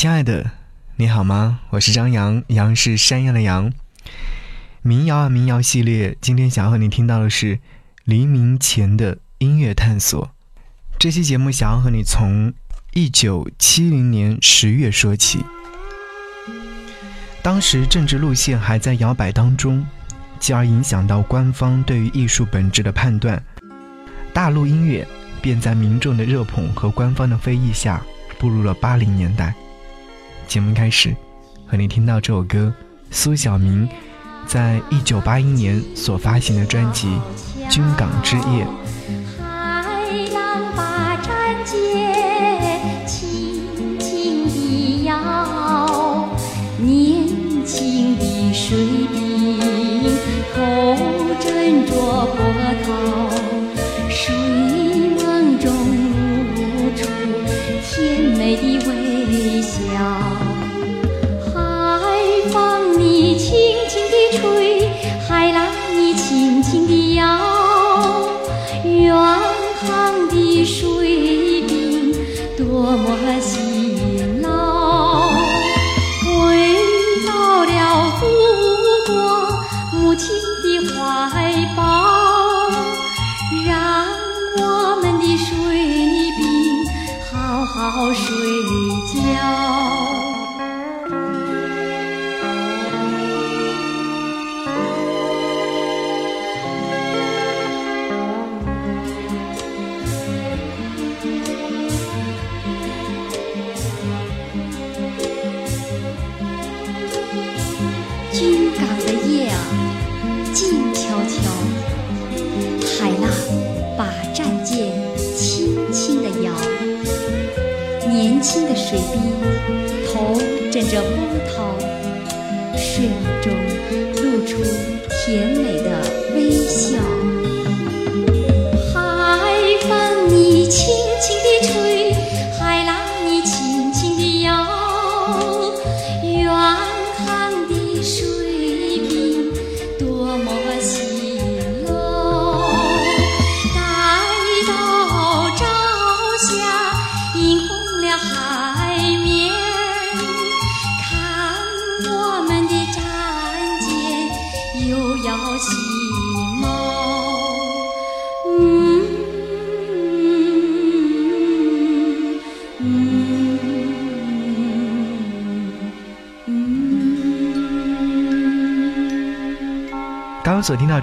亲爱的，你好吗？我是张扬，杨是山羊的羊。民谣啊，民谣系列，今天想要和你听到的是黎明前的音乐探索。这期节目想要和你从一九七零年十月说起。当时政治路线还在摇摆当中，继而影响到官方对于艺术本质的判断。大陆音乐便在民众的热捧和官方的非议下，步入了八零年代。节目开始，和你听到这首歌，苏小明。在一九八一年所发行的专辑《军港之夜》。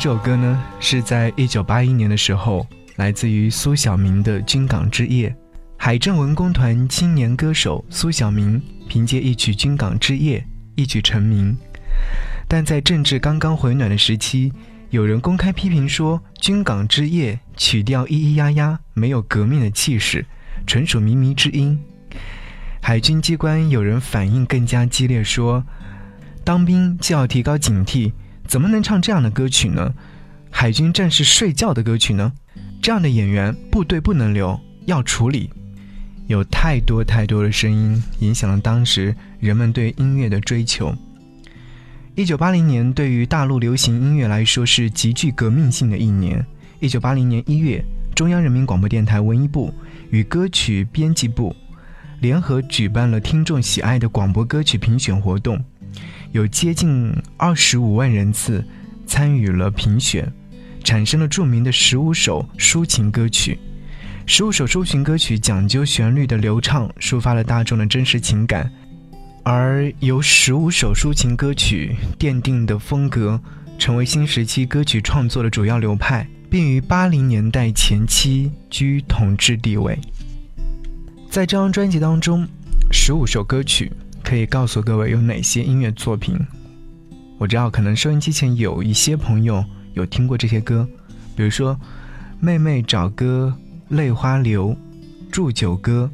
这首歌呢，是在一九八一年的时候，来自于苏小明的《军港之夜》。海政文工团青年歌手苏小明凭借一曲《军港之夜》一举成名。但在政治刚刚回暖的时期，有人公开批评说，《军港之夜》曲调咿咿呀呀，没有革命的气势，纯属靡靡之音。海军机关有人反应更加激烈，说：“当兵就要提高警惕，怎么能唱这样的歌曲呢？海军战士睡觉的歌曲呢？这样的演员部队不能留，要处理。”有太多太多的声音影响了当时人们对音乐的追求。一九八零年对于大陆流行音乐来说是极具革命性的一年。一九八零年一月，中央人民广播电台文艺部与歌曲编辑部联合举办了听众喜爱的广播歌曲评选活动，有接近二十五万人次参与了评选，产生了著名的十五首抒情歌曲。十五首抒情歌曲讲究旋律的流畅，抒发了大众的真实情感，而由十五首抒情歌曲奠定的风格，成为新时期歌曲创作的主要流派，并于八零年代前期居统治地位。在这张专辑当中，十五首歌曲可以告诉各位有哪些音乐作品。我知道，可能收音机前有一些朋友有听过这些歌，比如说《妹妹找歌》。泪花流，祝酒歌，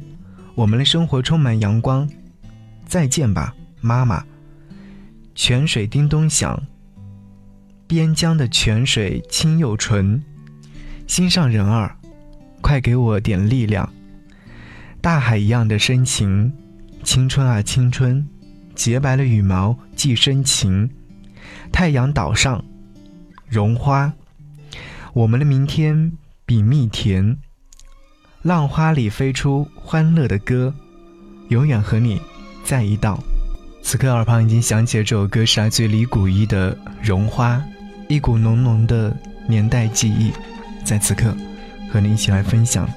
我们的生活充满阳光。再见吧，妈妈。泉水叮咚响，边疆的泉水清又纯。心上人儿，快给我点力量。大海一样的深情，青春啊青春，洁白的羽毛寄深情。太阳岛上，绒花，我们的明天比蜜甜。浪花里飞出欢乐的歌，永远和你再一道。此刻耳旁已经响起了这首歌，是来自李谷一的《绒花》，一股浓浓的年代记忆，在此刻和你一起来分享。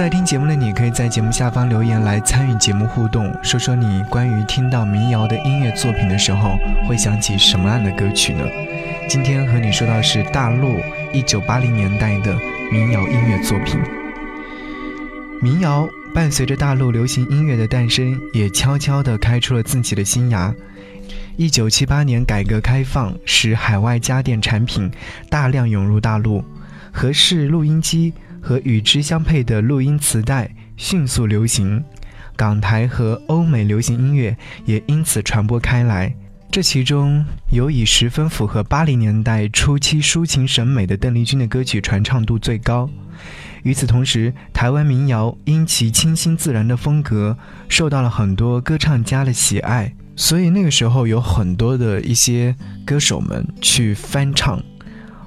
在听节目的你，可以在节目下方留言来参与节目互动，说说你关于听到民谣的音乐作品的时候会想起什么样的歌曲呢？今天和你说到是大陆一九八零年代的民谣音乐作品。民谣伴随着大陆流行音乐的诞生，也悄悄地开出了自己的新芽。一九七八年改革开放，使海外家电产品大量涌入大陆，合适录音机。和与之相配的录音磁带迅速流行，港台和欧美流行音乐也因此传播开来。这其中有以十分符合八零年代初期抒情审美的邓丽君的歌曲传唱度最高。与此同时，台湾民谣因其清新自然的风格，受到了很多歌唱家的喜爱，所以那个时候有很多的一些歌手们去翻唱，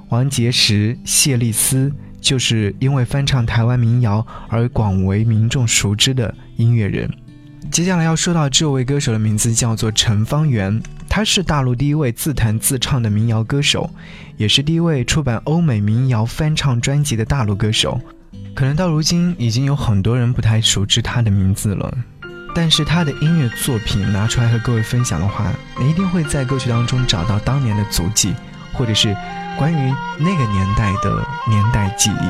王杰石、谢丽斯。就是因为翻唱台湾民谣而广为民众熟知的音乐人。接下来要说到这位歌手的名字叫做陈方圆，他是大陆第一位自弹自唱的民谣歌手，也是第一位出版欧美民谣翻唱专辑的大陆歌手。可能到如今已经有很多人不太熟知他的名字了，但是他的音乐作品拿出来和各位分享的话，你一定会在歌曲当中找到当年的足迹，或者是。关于那个年代的年代记忆。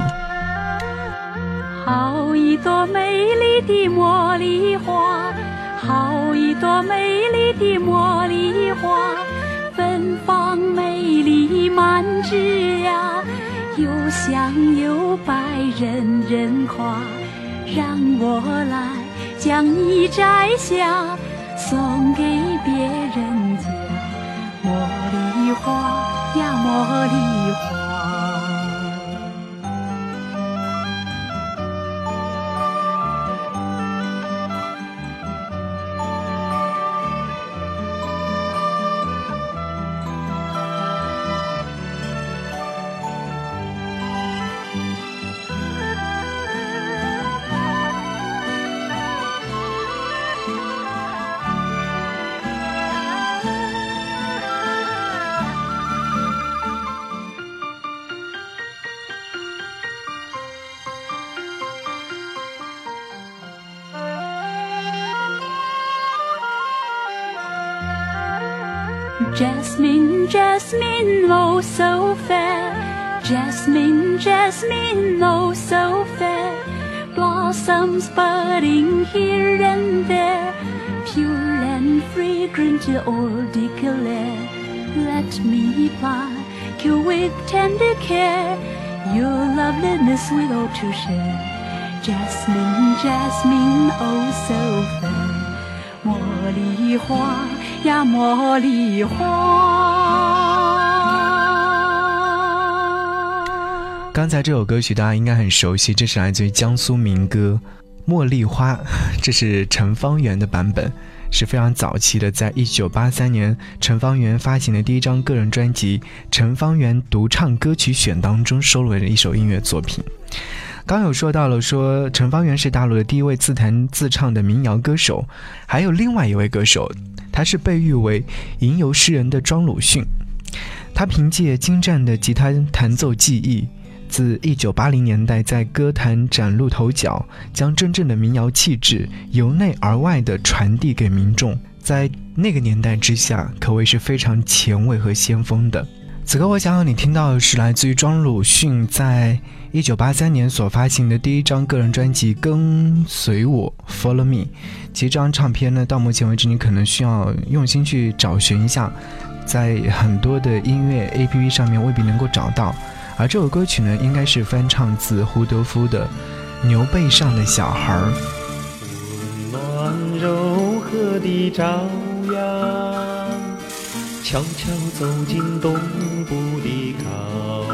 好一朵美丽的茉莉花，好一朵美丽的茉莉花，芬芳美丽满枝桠，又香又白人人夸。让我来将你摘下，送给别人家，茉莉花。呀，茉莉 Jasmine, Jasmine, oh so fair. Jasmine, Jasmine, oh so fair. Blossoms budding here and there, pure and fragrant eau de Calais. Let me pluck you with tender care, your loveliness with all to share. Jasmine, Jasmine, oh so fair. 茉莉花呀，茉莉花。 刚才这首歌曲大家应该很熟悉，这是来自于江苏民歌《茉莉花》，这是陈方圆的版本，是非常早期的，在一九八三年陈方圆发行的第一张个人专辑《陈方圆独唱歌曲选》当中收录的一首音乐作品。刚有说到了，说陈方圆是大陆的第一位自弹自唱的民谣歌手，还有另外一位歌手，他是被誉为吟游诗人的庄鲁迅，他凭借精湛的吉他弹奏技艺。自一九八零年代在歌坛崭露头角，将真正的民谣气质由内而外的传递给民众，在那个年代之下，可谓是非常前卫和先锋的。此刻，我想要你听到的是来自于庄鲁迅在一九八三年所发行的第一张个人专辑《跟随我》（Follow Me）。其实这张唱片呢，到目前为止你可能需要用心去找寻一下，在很多的音乐 APP 上面未必能够找到。而这首歌曲呢，应该是翻唱自胡德夫的《牛背上的小孩儿》。温暖柔和的朝阳，悄悄走进东部的高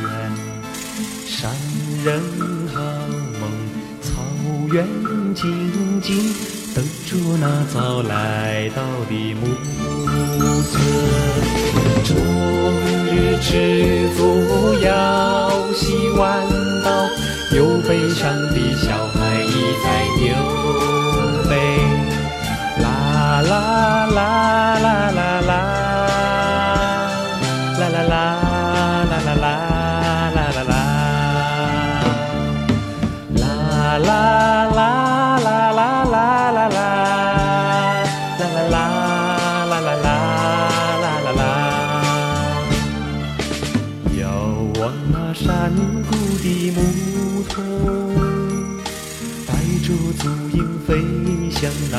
原，山人好梦，草原静静等着那早来到的暮色。终日吃足要洗弯刀，有悲伤的小孩倚在牛背，啦啦啦啦，啦带着足印飞向那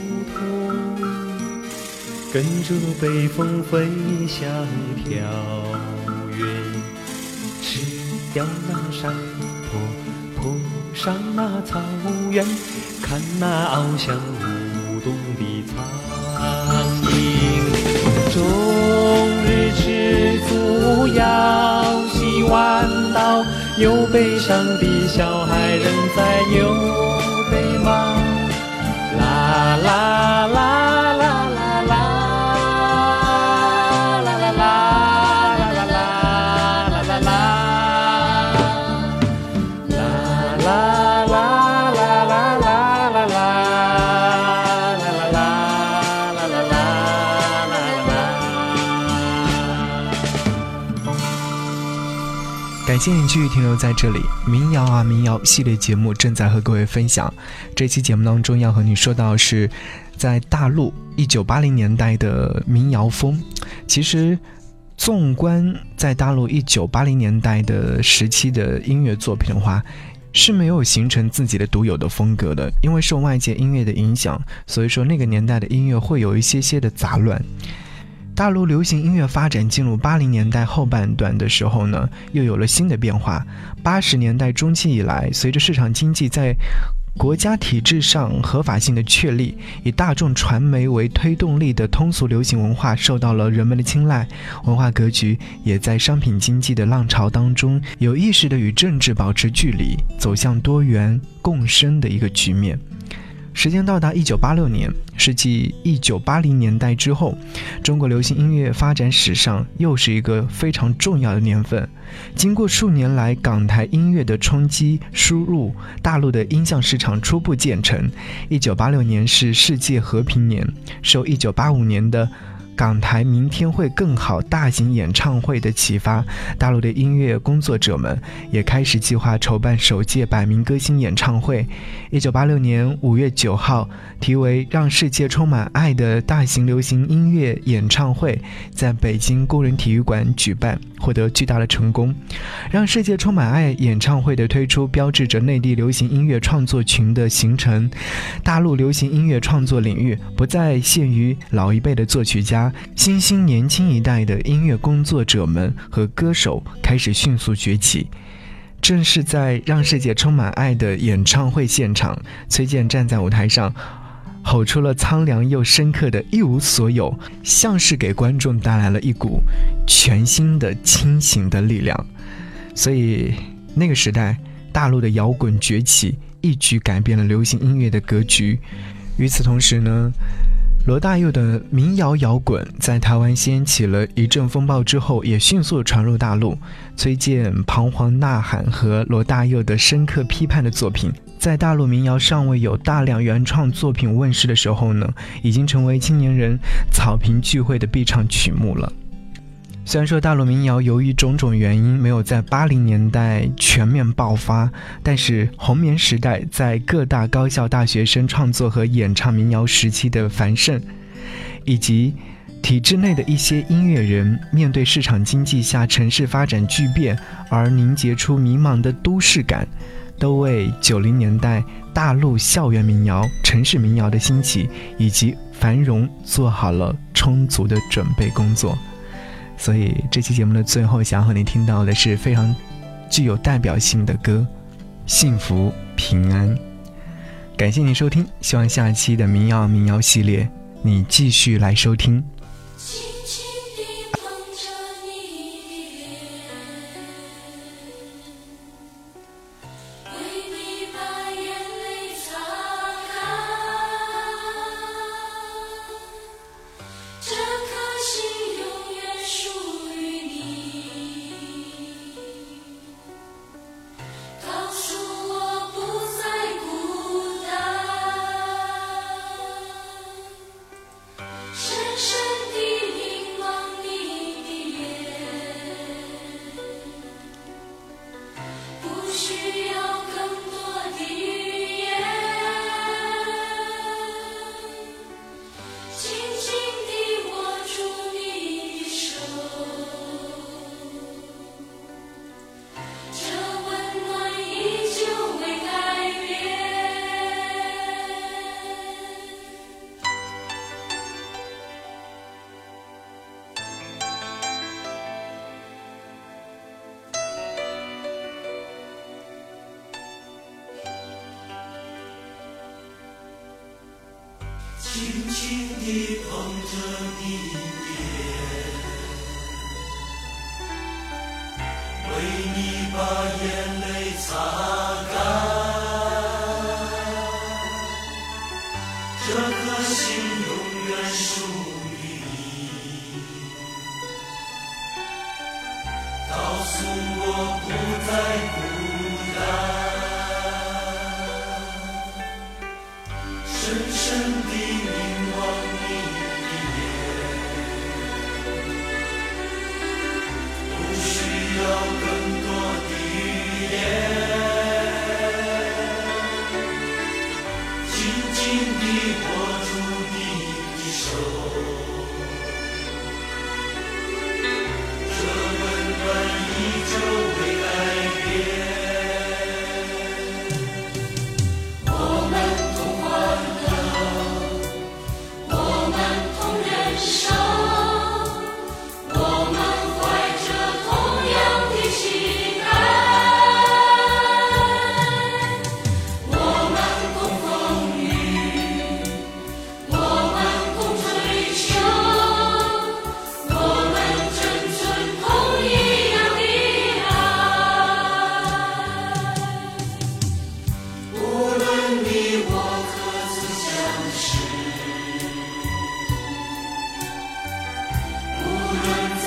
跟着北风飞向飘远，吃掉那山坡，坡上那草原，看那翱翔舞动的苍鹰。终日吃足要洗碗刀，有悲伤的小孩仍在牛背忙。啦啦啦继续停留在这里，民谣啊民谣系列节目正在和各位分享。这期节目当中要和你说到是，在大陆一九八零年代的民谣风。其实，纵观在大陆一九八零年代的时期的音乐作品的话，是没有形成自己的独有的风格的，因为受外界音乐的影响，所以说那个年代的音乐会有一些些的杂乱。大陆流行音乐发展进入八零年代后半段的时候呢，又有了新的变化。八十年代中期以来，随着市场经济在国家体制上合法性的确立，以大众传媒为推动力的通俗流行文化受到了人们的青睐，文化格局也在商品经济的浪潮当中，有意识地与政治保持距离，走向多元共生的一个局面。时间到达一九八六年，是继一九八零年代之后，中国流行音乐发展史上又是一个非常重要的年份。经过数年来港台音乐的冲击输入，大陆的音像市场初步建成。一九八六年是世界和平年，受一九八五年的。港台明天会更好大型演唱会的启发，大陆的音乐工作者们也开始计划筹办首届百名歌星演唱会。一九八六年五月九号，题为“让世界充满爱”的大型流行音乐演唱会在北京工人体育馆举办，获得巨大的成功。让世界充满爱演唱会的推出，标志着内地流行音乐创作群的形成。大陆流行音乐创作领域不再限于老一辈的作曲家。新兴年轻一代的音乐工作者们和歌手开始迅速崛起。正是在《让世界充满爱》的演唱会现场，崔健站在舞台上，吼出了苍凉又深刻的一无所有，像是给观众带来了一股全新的清醒的力量。所以，那个时代，大陆的摇滚崛起，一举改变了流行音乐的格局。与此同时呢？罗大佑的民谣摇滚在台湾掀起了一阵风暴之后，也迅速传入大陆。崔健彷徨呐喊和罗大佑的深刻批判的作品，在大陆民谣尚未有大量原创作品问世的时候呢，已经成为青年人草坪聚会的必唱曲目了。虽然说大陆民谣由于种种原因没有在八零年代全面爆发，但是红棉时代在各大高校大学生创作和演唱民谣时期的繁盛，以及体制内的一些音乐人面对市场经济下城市发展巨变而凝结出迷茫的都市感，都为九零年代大陆校园民谣、城市民谣的兴起以及繁荣做好了充足的准备工作。所以这期节目的最后，想要和你听到的是非常具有代表性的歌，《幸福平安》。感谢您收听，希望下期的民谣民谣系列你继续来收听。把眼泪擦干。这颗心永远属于你，告诉我不再孤真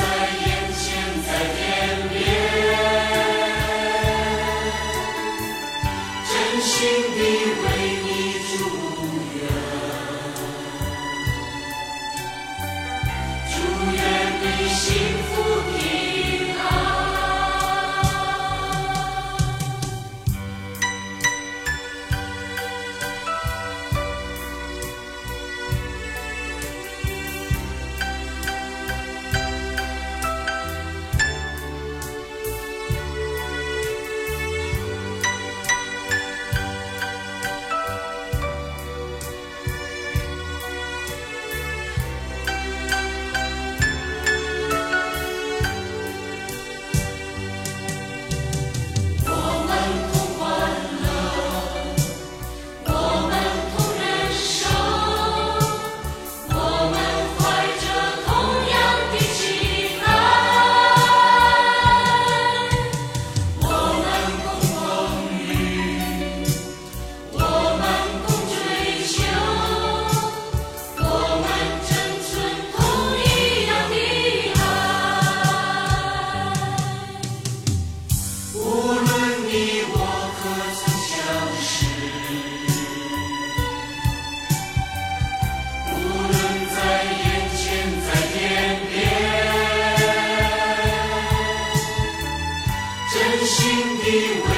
心的。